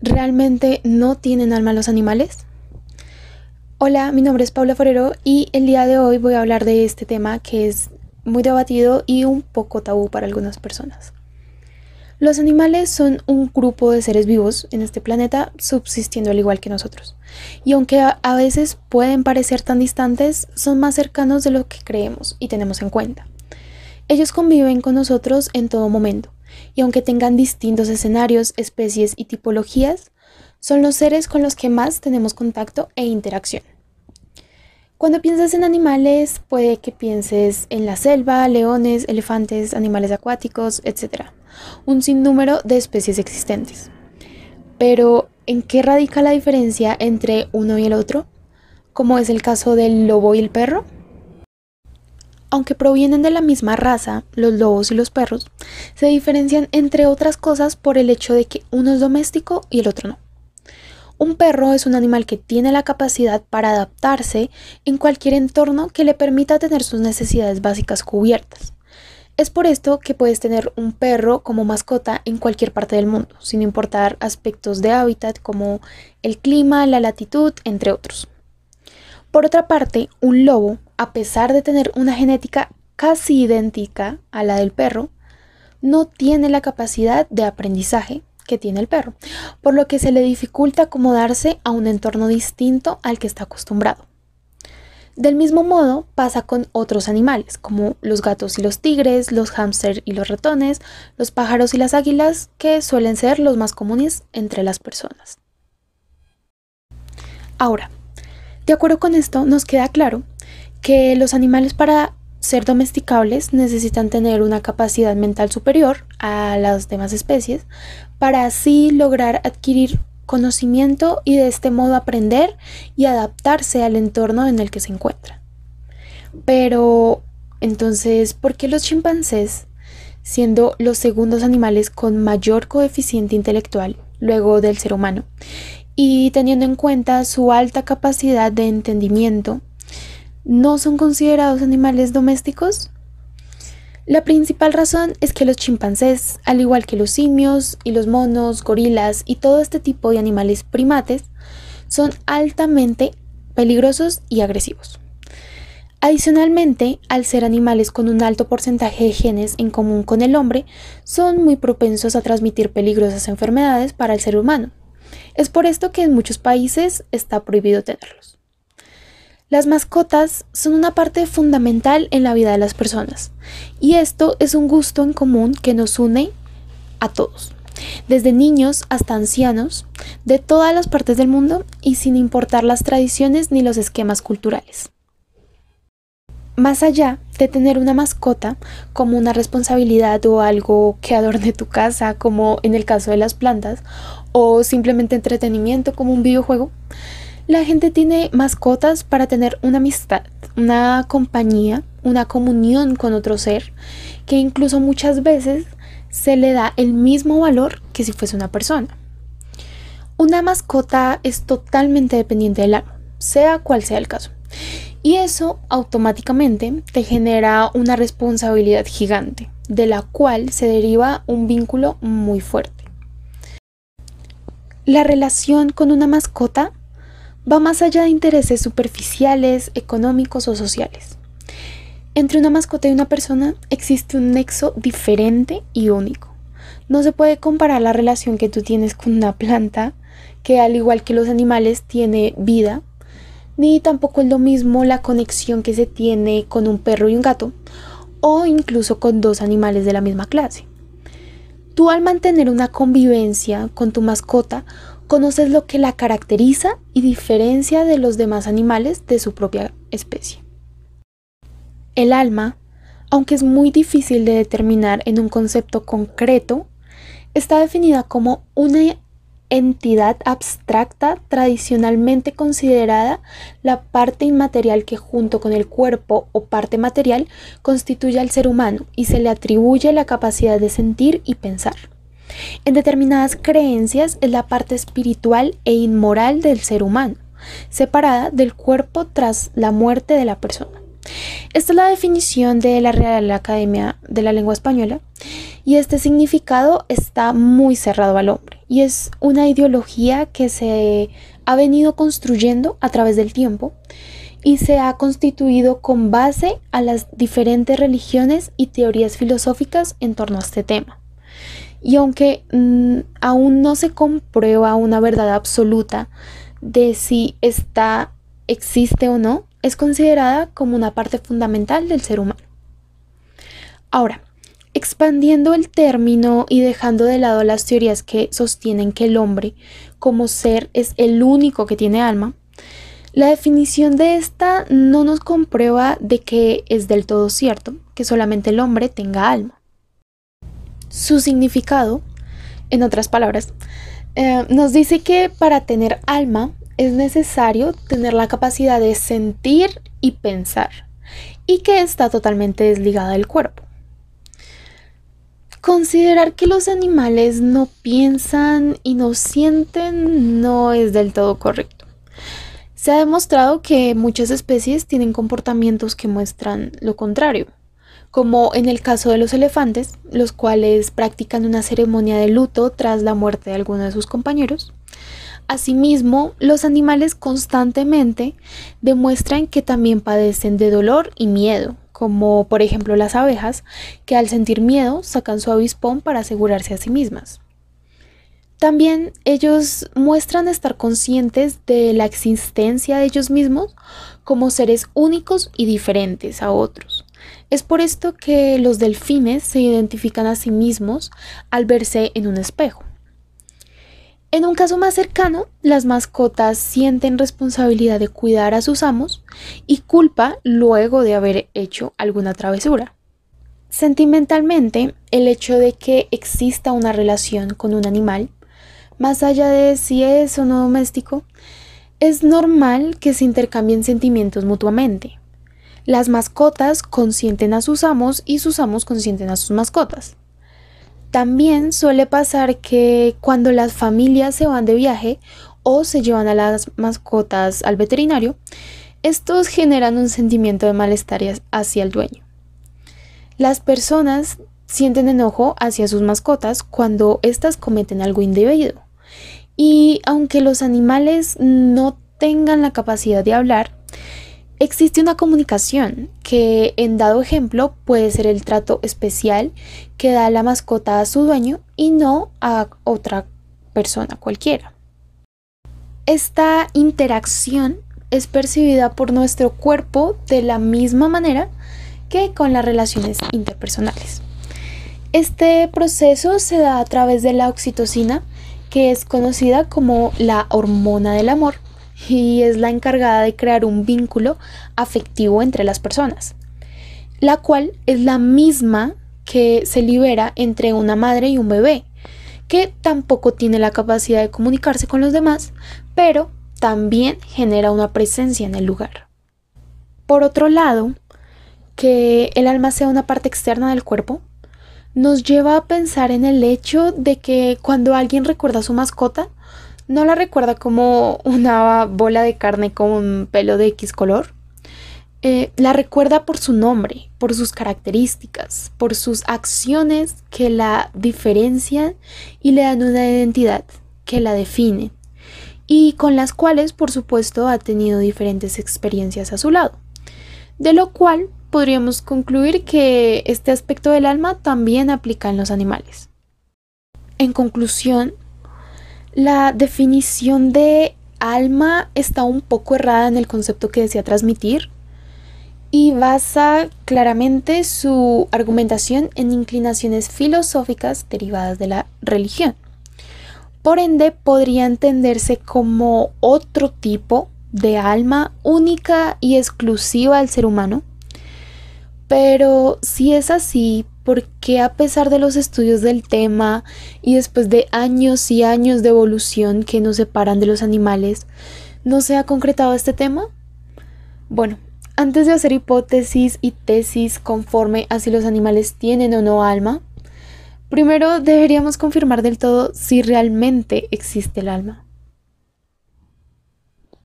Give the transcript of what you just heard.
¿Realmente no tienen alma los animales? Hola, mi nombre es Paula Forero y el día de hoy voy a hablar de este tema que es muy debatido y un poco tabú para algunas personas. Los animales son un grupo de seres vivos en este planeta subsistiendo al igual que nosotros. Y aunque a, veces pueden parecer tan distantes, son más cercanos de lo que creemos y tenemos en cuenta. Ellos conviven con nosotros en todo momento y aunque tengan distintos escenarios, especies y tipologías, son los seres con los que más tenemos contacto e interacción. Cuando piensas en animales, puede que pienses en la selva, leones, elefantes, animales acuáticos, etc. Un sinnúmero de especies existentes. Pero, ¿en qué radica la diferencia entre uno y el otro? Como es el caso del lobo y el perro. Aunque provienen de la misma raza, los lobos y los perros se diferencian entre otras cosas por el hecho de que uno es doméstico y el otro no. Un perro es un animal que tiene la capacidad para adaptarse en cualquier entorno que le permita tener sus necesidades básicas cubiertas. Es por esto que puedes tener un perro como mascota en cualquier parte del mundo, sin importar aspectos de hábitat como el clima, la latitud, entre otros. Por otra parte, un lobo, a pesar de tener una genética casi idéntica a la del perro, no tiene la capacidad de aprendizaje que tiene el perro, por lo que se le dificulta acomodarse a un entorno distinto al que está acostumbrado. Del mismo modo pasa con otros animales, como los gatos y los tigres, los hámster y los ratones, los pájaros y las águilas, que suelen ser los más comunes entre las personas. Ahora, de acuerdo con esto, nos queda claro que los animales para ser domesticables necesitan tener una capacidad mental superior a las demás especies para así lograr adquirir conocimiento y de este modo aprender y adaptarse al entorno en el que se encuentra. Pero, entonces, ¿por qué los chimpancés, siendo los segundos animales con mayor coeficiente intelectual luego del ser humano, y teniendo en cuenta su alta capacidad de entendimiento, ¿no son considerados animales domésticos? La principal razón es que los chimpancés, al igual que los simios y los monos, gorilas y todo este tipo de animales primates, son altamente peligrosos y agresivos. Adicionalmente, al ser animales con un alto porcentaje de genes en común con el hombre, son muy propensos a transmitir peligrosas enfermedades para el ser humano, es por esto que en muchos países está prohibido tenerlos. Las mascotas son una parte fundamental en la vida de las personas y esto es un gusto en común que nos une a todos, desde niños hasta ancianos, de todas las partes del mundo y sin importar las tradiciones ni los esquemas culturales. Más allá de tener una mascota como una responsabilidad o algo que adorne tu casa, como en el caso de las plantas, o simplemente entretenimiento como un videojuego, la gente tiene mascotas para tener una amistad, una compañía, una comunión con otro ser, que incluso muchas veces se le da el mismo valor que si fuese una persona. Una mascota es totalmente dependiente del amo, sea cual sea el caso. Y eso automáticamente te genera una responsabilidad gigante, de la cual se deriva un vínculo muy fuerte. La relación con una mascota va más allá de intereses superficiales, económicos o sociales. Entre una mascota y una persona existe un nexo diferente y único. No se puede comparar la relación que tú tienes con una planta, que al igual que los animales tiene vida, ni tampoco es lo mismo la conexión que se tiene con un perro y un gato, o incluso con dos animales de la misma clase. Tú al mantener una convivencia con tu mascota, conoces lo que la caracteriza y diferencia de los demás animales de su propia especie. El alma, aunque es muy difícil de determinar en un concepto concreto, está definida como una entidad abstracta tradicionalmente considerada la parte inmaterial que junto con el cuerpo o parte material constituye al ser humano y se le atribuye la capacidad de sentir y pensar. En determinadas creencias es la parte espiritual e inmoral del ser humano, separada del cuerpo tras la muerte de la persona. Esta es la definición de la Real Academia de la Lengua Española y este significado está muy cerrado al hombre y es una ideología que se ha venido construyendo a través del tiempo y se ha constituido con base a las diferentes religiones y teorías filosóficas en torno a este tema. Y aunque mm, aún no se comprueba una verdad absoluta de si esta existe o no, es considerada como una parte fundamental del ser humano. Ahora, expandiendo el término y dejando de lado las teorías que sostienen que el hombre como ser es el único que tiene alma, la definición de esta no nos comprueba de que es del todo cierto que solamente el hombre tenga alma. Su significado, en otras palabras, eh, nos dice que para tener alma es necesario tener la capacidad de sentir y pensar, y que está totalmente desligada del cuerpo. Considerar que los animales no piensan y no sienten no es del todo correcto. Se ha demostrado que muchas especies tienen comportamientos que muestran lo contrario, como en el caso de los elefantes, los cuales practican una ceremonia de luto tras la muerte de alguno de sus compañeros, Asimismo, los animales constantemente demuestran que también padecen de dolor y miedo, como por ejemplo las abejas, que al sentir miedo sacan su avispón para asegurarse a sí mismas. También ellos muestran estar conscientes de la existencia de ellos mismos como seres únicos y diferentes a otros. Es por esto que los delfines se identifican a sí mismos al verse en un espejo. En un caso más cercano, las mascotas sienten responsabilidad de cuidar a sus amos y culpa luego de haber hecho alguna travesura. Sentimentalmente, el hecho de que exista una relación con un animal, más allá de si es o no doméstico, es normal que se intercambien sentimientos mutuamente. Las mascotas consienten a sus amos y sus amos consienten a sus mascotas. También suele pasar que cuando las familias se van de viaje o se llevan a las mascotas al veterinario, estos generan un sentimiento de malestar hacia el dueño. Las personas sienten enojo hacia sus mascotas cuando éstas cometen algo indebido. Y aunque los animales no tengan la capacidad de hablar, Existe una comunicación que en dado ejemplo puede ser el trato especial que da la mascota a su dueño y no a otra persona cualquiera. Esta interacción es percibida por nuestro cuerpo de la misma manera que con las relaciones interpersonales. Este proceso se da a través de la oxitocina, que es conocida como la hormona del amor y es la encargada de crear un vínculo afectivo entre las personas, la cual es la misma que se libera entre una madre y un bebé, que tampoco tiene la capacidad de comunicarse con los demás, pero también genera una presencia en el lugar. Por otro lado, que el alma sea una parte externa del cuerpo, nos lleva a pensar en el hecho de que cuando alguien recuerda a su mascota, no la recuerda como una bola de carne con un pelo de X color. Eh, la recuerda por su nombre, por sus características, por sus acciones que la diferencian y le dan una identidad que la define y con las cuales por supuesto ha tenido diferentes experiencias a su lado. De lo cual podríamos concluir que este aspecto del alma también aplica en los animales. En conclusión, la definición de alma está un poco errada en el concepto que desea transmitir y basa claramente su argumentación en inclinaciones filosóficas derivadas de la religión. Por ende, podría entenderse como otro tipo de alma única y exclusiva al ser humano. Pero si es así, porque a pesar de los estudios del tema y después de años y años de evolución que nos separan de los animales, no se ha concretado este tema? Bueno, antes de hacer hipótesis y tesis conforme a si los animales tienen o no alma, primero deberíamos confirmar del todo si realmente existe el alma.